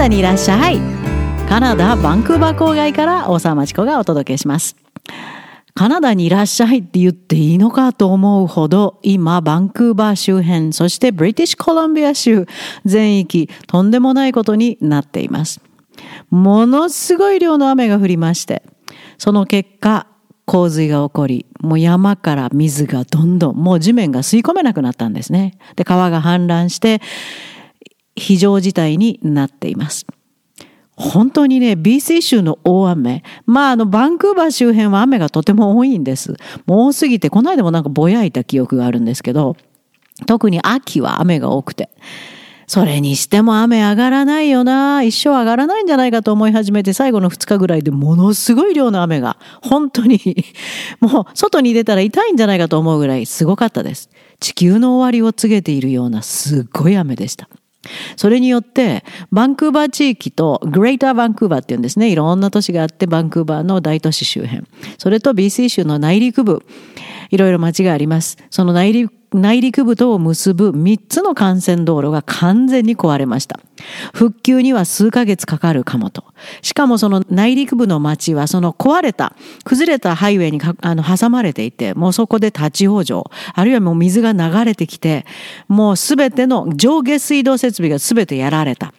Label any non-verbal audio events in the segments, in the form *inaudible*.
ダにいらっしゃい。カナダバンクーバー郊外から大沢町子がお届けします。カナダにいらっしゃいって言っていいのかと思うほど今バンクーバー周辺そしてブリティッシュコロンビア州全域とんでもないことになっています。ものすごい量の雨が降りましてその結果洪水が起こり、もう山から水がどんどん、もう地面が吸い込めなくなったんですね。で、川が氾濫して、非常事態になっています。本当にね、BC 州の大雨。まあ、あの、バンクーバー周辺は雨がとても多いんです。もう多すぎて、この間もなんかぼやいた記憶があるんですけど、特に秋は雨が多くて。それにしても雨上がらないよな。一生上がらないんじゃないかと思い始めて、最後の2日ぐらいでものすごい量の雨が、本当に *laughs* もう外に出たら痛いんじゃないかと思うぐらいすごかったです。地球の終わりを告げているようなすっごい雨でした。それによって、バンクーバー地域とグレーターバンクーバーっていうんですね。いろんな都市があって、バンクーバーの大都市周辺。それと BC 州の内陸部。いろいろ町があります。その内陸内陸部とを結ぶ3つの幹線道路が完全に壊れました。復旧には数ヶ月かかるかもと。しかもその内陸部の町はその壊れた、崩れたハイウェイにあの挟まれていて、もうそこで立ち往生、あるいはもう水が流れてきて、もうすべての上下水道設備がすべてやられた。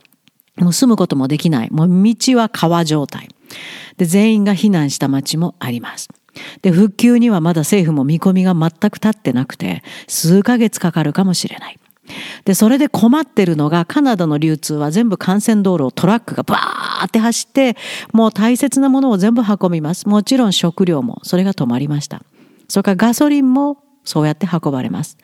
もう住むこともできない。もう道は川状態。で、全員が避難した町もあります。で、復旧にはまだ政府も見込みが全く立ってなくて、数ヶ月かかるかもしれない。で、それで困ってるのが、カナダの流通は全部幹線道路をトラックがバーって走って、もう大切なものを全部運びます。もちろん食料も、それが止まりました。それからガソリンもそうやって運ばれます。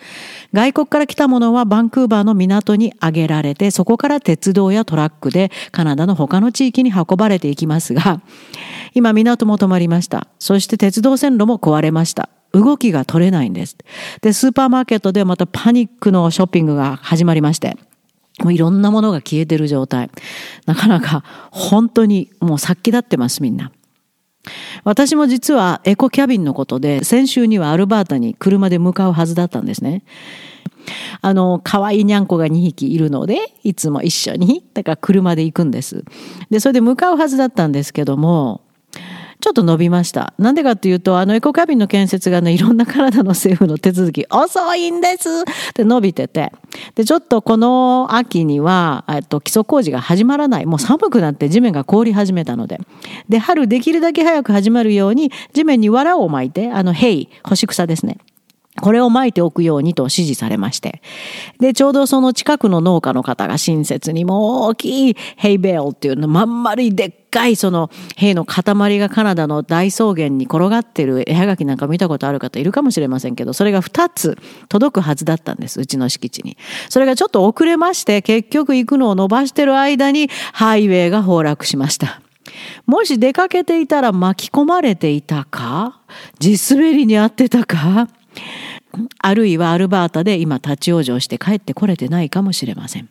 外国から来たものはバンクーバーの港に上げられて、そこから鉄道やトラックでカナダの他の地域に運ばれていきますが、*laughs* 今港も止まりました。そして鉄道線路も壊れました。動きが取れないんです。で、スーパーマーケットでまたパニックのショッピングが始まりまして、もういろんなものが消えてる状態。なかなか本当にもう殺気立ってますみんな。私も実はエコキャビンのことで先週にはアルバータに車で向かうはずだったんですね。あの、可愛いにゃんこが2匹いるので、いつも一緒に、だから車で行くんです。で、それで向かうはずだったんですけども、ちょっと伸びました。なんでかっていうと、あのエコキャビンの建設がね、いろんな体の政府の手続き、遅いんですって伸びてて。で、ちょっとこの秋には、えっと、基礎工事が始まらない。もう寒くなって地面が凍り始めたので。で、春できるだけ早く始まるように、地面に藁を巻いて、あの、ヘイ、干し草ですね。これを巻いておくようにと指示されまして。で、ちょうどその近くの農家の方が親切にもう大きいヘイベールっていうの、まん丸いでっかいその兵の塊がカナダの大草原に転がってる絵はがきなんか見たことある方いるかもしれませんけど、それが2つ届くはずだったんです、うちの敷地に。それがちょっと遅れまして、結局行くのを伸ばしてる間にハイウェイが崩落しました。もし出かけていたら巻き込まれていたか地滑りに遭ってたかあるいはアルバータで今立ち往生して帰ってこれてないかもしれません。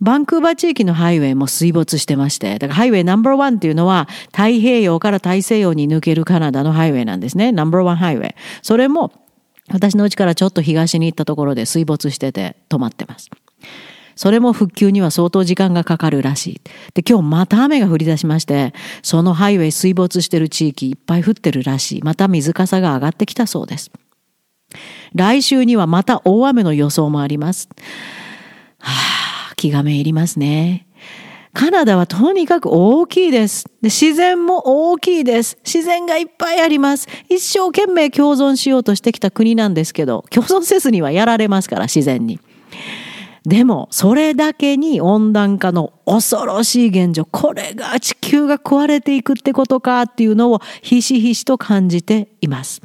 バンクーバー地域のハイウェイも水没してまして、だからハイウェイナンバーワンっていうのは太平洋から大西洋に抜けるカナダのハイウェイなんですね。ナンバーワンハイウェイ。それも私の家からちょっと東に行ったところで水没してて止まってます。それも復旧には相当時間がかかるらしい。で、今日また雨が降り出しまして、そのハイウェイ水没してる地域いっぱい降ってるらしい。また水かさが上がってきたそうです。来週にはまた大雨の予想もあります。はあ、気がめいりますね。カナダはとにかく大きいです。で自然も大きいです。自然がいっぱいあります。一生懸命共存しようとしてきた国なんですけど、共存せずにはやられますから、自然に。でも、それだけに温暖化の恐ろしい現状、これが地球が壊れていくってことかっていうのをひしひしと感じています。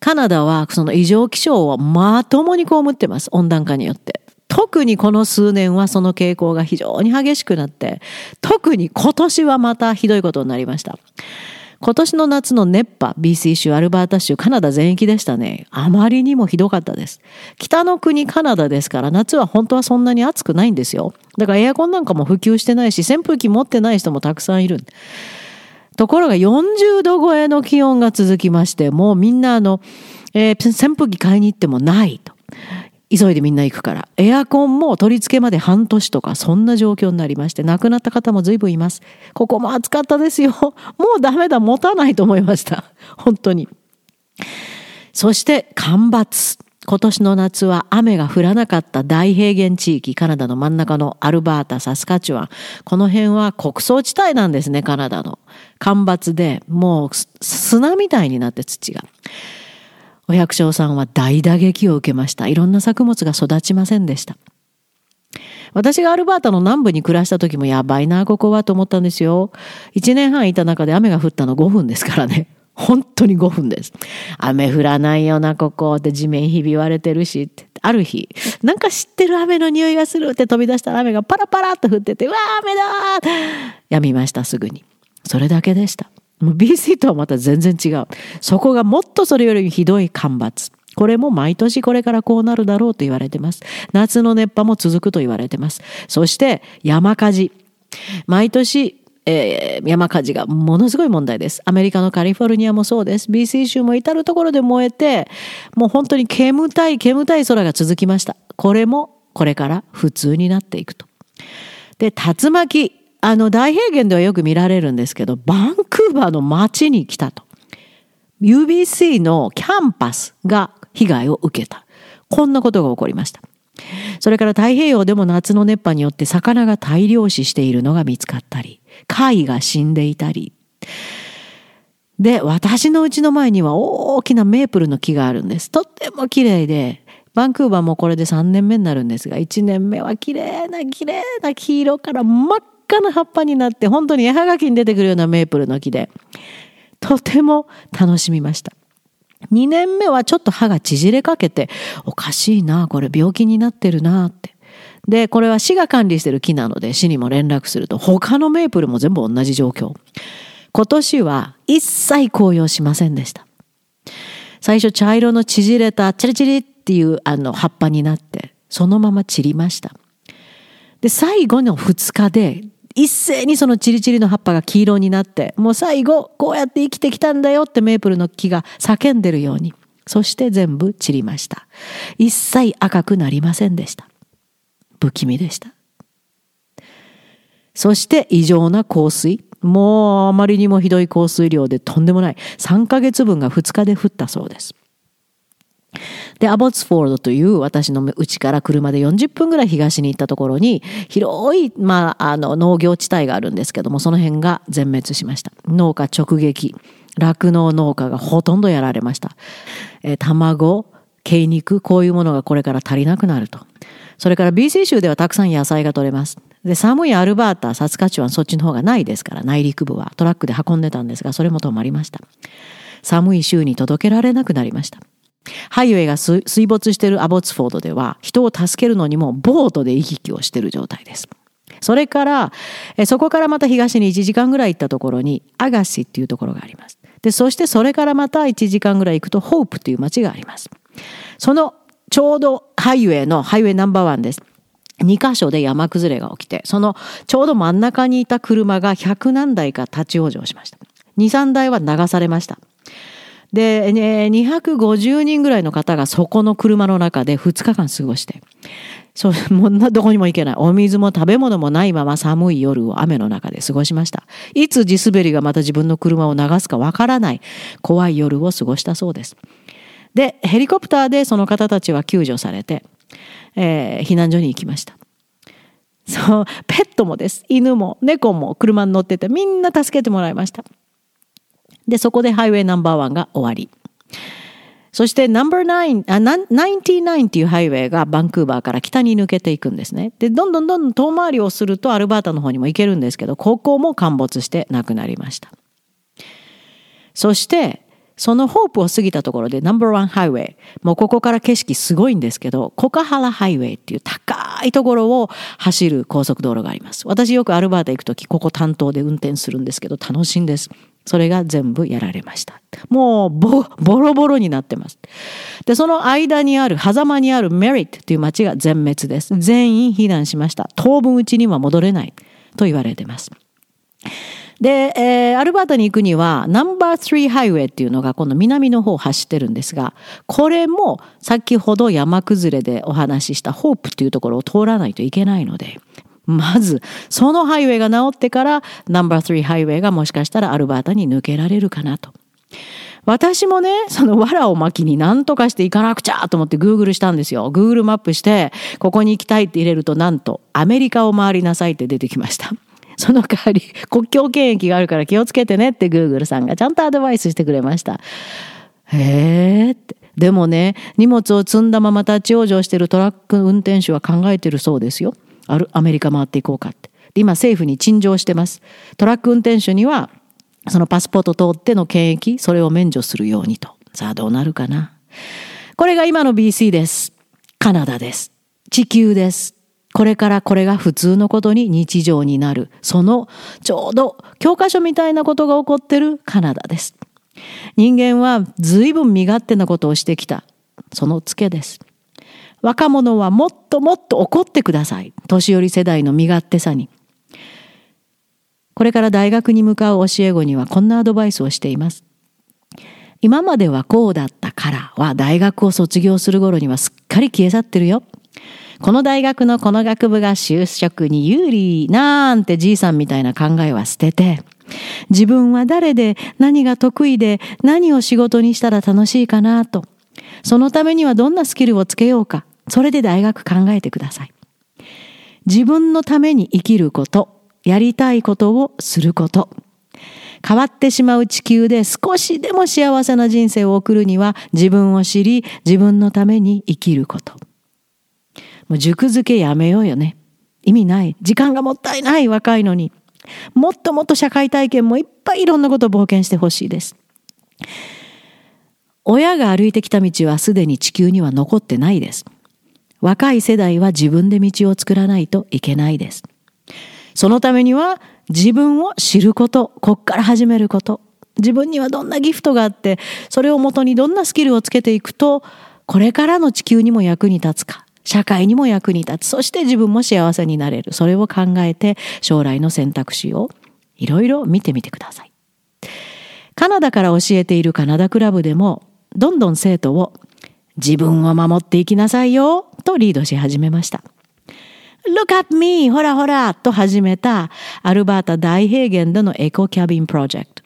カナダはその異常気象をまともに被ってます。温暖化によって。特にこの数年はその傾向が非常に激しくなって、特に今年はまたひどいことになりました。今年の夏の熱波、BC 州、アルバータ州、カナダ全域でしたね。あまりにもひどかったです。北の国カナダですから夏は本当はそんなに暑くないんですよ。だからエアコンなんかも普及してないし、扇風機持ってない人もたくさんいる。ところが40度超えの気温が続きまして、もうみんなあの、えー、扇風機買いに行ってもないと。急いでみんな行くから。エアコンも取り付けまで半年とか、そんな状況になりまして、亡くなった方も随分います。ここも暑かったですよ。もうダメだ、持たないと思いました。本当に。そして干ばつ。今年の夏は雨が降らなかった大平原地域、カナダの真ん中のアルバータ、サスカチュワン。この辺は穀倉地帯なんですね、カナダの。干ばつで、もう砂みたいになって土が。お百姓さんは大打撃を受けました。いろんな作物が育ちませんでした。私がアルバータの南部に暮らした時もやばいな、ここはと思ったんですよ。1年半いた中で雨が降ったの5分ですからね。*laughs* 本当に5分です。雨降らないよな、ここって地面ひび割れてるしって。ある日、なんか知ってる雨の匂いがするって飛び出したら雨がパラパラっと降ってて、うわー雨だやみました、すぐに。それだけでした。もう BC とはまた全然違う。そこがもっとそれよりひどい干ばつ。これも毎年これからこうなるだろうと言われてます。夏の熱波も続くと言われてます。そして山火事。毎年、えー、山火事がものすごい問題です。アメリカのカリフォルニアもそうです。BC 州も至るところで燃えて、もう本当に煙たい煙たい空が続きました。これもこれから普通になっていくと。で、竜巻。あの、大平原ではよく見られるんですけど、バンクーバーの街に来たと。UBC のキャンパスが被害を受けた。こんなことが起こりました。それから太平洋でも夏の熱波によって魚が大量死しているのが見つかったり、貝が死んでいたり。で、私の家の前には大きなメープルの木があるんです。とっても綺麗で、バンクーバーもこれで3年目になるんですが、1年目は綺麗な綺麗な黄色から真っ赤な葉っぱになって、本当に絵はがきに出てくるようなメープルの木で、とても楽しみました。2年目はちょっと歯が縮れかけて、おかしいな、これ病気になってるなって。で、これは市が管理してる木なので、市にも連絡すると、他のメープルも全部同じ状況。今年は一切紅葉しませんでした。最初茶色の縮れたチリチリっていうあの葉っぱになって、そのまま散りました。で、最後の2日で一斉にそのチリチリの葉っぱが黄色になって、もう最後、こうやって生きてきたんだよってメープルの木が叫んでるように、そして全部散りました。一切赤くなりませんでした。不気味でした。そして異常な降水。もうあまりにもひどい降水量でとんでもない。3ヶ月分が2日で降ったそうです。で、アボッツフォールドという私の家から車で40分ぐらい東に行ったところに、広い、まあ、あの、農業地帯があるんですけども、その辺が全滅しました。農家直撃。酪農農家がほとんどやられました。えー、卵、鶏肉、こういうものがこれから足りなくなると。それから BC 州ではたくさん野菜が取れます。で、寒いアルバータ、サスカチュワン、そっちの方がないですから、内陸部はトラックで運んでたんですが、それも止まりました。寒い州に届けられなくなりました。ハイウェイが水没しているアボツフォードでは人を助けるのにもボートで行き来をしている状態です。それから、そこからまた東に1時間ぐらい行ったところにアガシっていうところがあります。で、そしてそれからまた1時間ぐらい行くとホープっていう街があります。そのちょうどハイウェイのハイウェイナンバーワンです。2箇所で山崩れが起きて、そのちょうど真ん中にいた車が100何台か立ち往生しました。2、3台は流されました。で、ね、250人ぐらいの方がそこの車の中で2日間過ごして、そう、もうどこにも行けない。お水も食べ物もないまま寒い夜を雨の中で過ごしました。いつ地滑りがまた自分の車を流すかわからない怖い夜を過ごしたそうです。で、ヘリコプターでその方たちは救助されて、えー、避難所に行きました。そう、ペットもです。犬も猫も車に乗っててみんな助けてもらいました。で、そこでハイウェイナンバーワンが終わり。そしてナンバー9、あ、99っていうハイウェイがバンクーバーから北に抜けていくんですね。で、どんどんどんどん遠回りをするとアルバータの方にも行けるんですけど、ここも陥没してなくなりました。そして、そのホープを過ぎたところでナンバーワンハイウェイ。もうここから景色すごいんですけど、コカハラハイウェイっていう高いところを走る高速道路があります。私よくアルバータ行くとき、ここ担当で運転するんですけど、楽しいんです。それが全部やられました。もうボロボロになってます。で、その間にある、狭間にあるメリットという町が全滅です。全員避難しました。当分うちには戻れないと言われてます。で、えー、アルバータに行くにはナンバー3ハイウェイっていうのがこの南の方を走ってるんですがこれも先ほど山崩れでお話ししたホープっていうところを通らないといけないのでまずそのハイウェイが治ってからナンバー3ハイウェイがもしかしたらアルバータに抜けられるかなと。私もね、その藁を巻きに何とかして行かなくちゃと思って Google したんですよ。Google マップして、ここに行きたいって入れると、なんと、アメリカを回りなさいって出てきました。*laughs* その代わり、国境検疫があるから気をつけてねって Google さんがちゃんとアドバイスしてくれました。へーって。でもね、荷物を積んだまま立ち往生してるトラック運転手は考えてるそうですよ。あるアメリカ回っていこうかって。で今政府に陳情してます。トラック運転手にはそのパスポート通っての検疫、それを免除するようにと。さあどうなるかな。これが今の BC です。カナダです。地球です。これからこれが普通のことに日常になる。そのちょうど教科書みたいなことが起こってるカナダです。人間は随分身勝手なことをしてきた。そのツケです。若者はもっともっと怒ってください。年寄り世代の身勝手さに。これから大学に向かう教え子にはこんなアドバイスをしています。今まではこうだったからは大学を卒業する頃にはすっかり消え去ってるよ。この大学のこの学部が就職に有利なんてじいさんみたいな考えは捨てて、自分は誰で何が得意で何を仕事にしたら楽しいかなと。そのためにはどんなスキルをつけようか。それで大学考えてください。自分のために生きること。やりたいことをすること。変わってしまう地球で少しでも幸せな人生を送るには自分を知り自分のために生きること。もう塾付けやめようよね。意味ない。時間がもったいない若いのに。もっともっと社会体験もいっぱいいろんなこと冒険してほしいです。親が歩いてきた道はすでに地球には残ってないです。若い世代は自分で道を作らないといけないです。そのためには自分を知ること、こっから始めること。自分にはどんなギフトがあって、それをもとにどんなスキルをつけていくと、これからの地球にも役に立つか、社会にも役に立つ、そして自分も幸せになれる。それを考えて将来の選択肢をいろいろ見てみてください。カナダから教えているカナダクラブでも、どんどん生徒を自分を守っていきなさいよとリードし始めました。Look at me! ほらほらと始めたアルバータ大平原でのエコキャビンプロジェクト。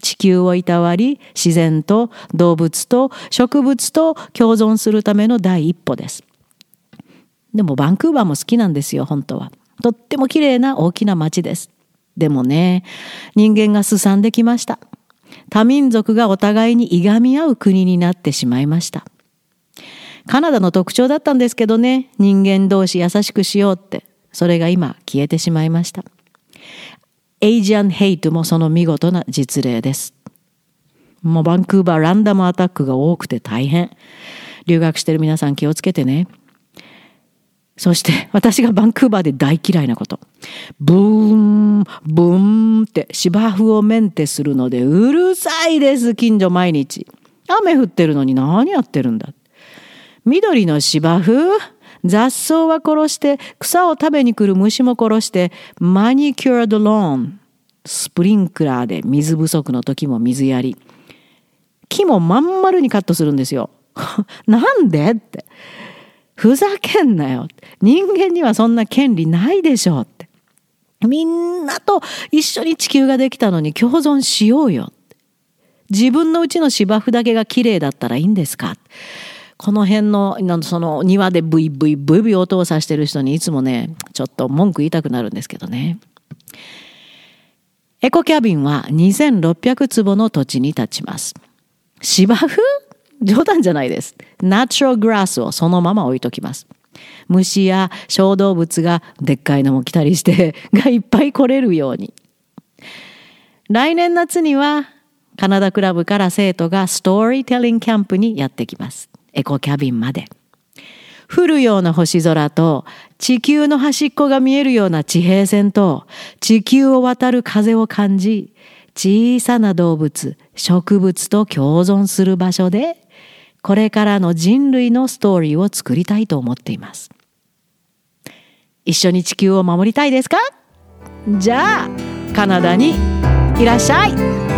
地球をいたわり、自然と動物と植物と共存するための第一歩です。でもバンクーバーも好きなんですよ、本当は。とっても綺麗な大きな街です。でもね、人間がすさんできました。多民族がお互いにいがみ合う国になってしまいました。カナダの特徴だったんですけどね、人間同士優しくしようって、それが今消えてしまいました。エイジアンヘイトもその見事な実例です。もうバンクーバーランダムアタックが多くて大変。留学してる皆さん気をつけてね。そして私がバンクーバーで大嫌いなこと。ブーン、ブーンって芝生をメンテするのでうるさいです、近所毎日。雨降ってるのに何やってるんだ。緑の芝生？雑草は殺して草を食べに来る虫も殺してマニキュアドローン。スプリンクラーで水不足の時も水やり。木もまん丸にカットするんですよ。*laughs* なんでって。ふざけんなよ。人間にはそんな権利ないでしょって。みんなと一緒に地球ができたのに共存しようよ自分のうちの芝生だけが綺麗だったらいいんですかこの辺のその庭でブイブイブイブイ音をさしてる人にいつもねちょっと文句言いたくなるんですけどね。エコキャビンは2600坪の土地に立ちます。芝生？冗談じゃないです。ナチュラルグラスをそのまま置いときます。虫や小動物がでっかいのも来たりしてがいっぱい来れるように。来年夏にはカナダクラブから生徒がストーリーテリングキャンプにやってきます。エコキャビンまで。降るような星空と地球の端っこが見えるような地平線と地球を渡る風を感じ小さな動物植物と共存する場所でこれからの人類のストーリーを作りたいと思っています。一緒に地球を守りたいですか？じゃあカナダにいらっしゃい。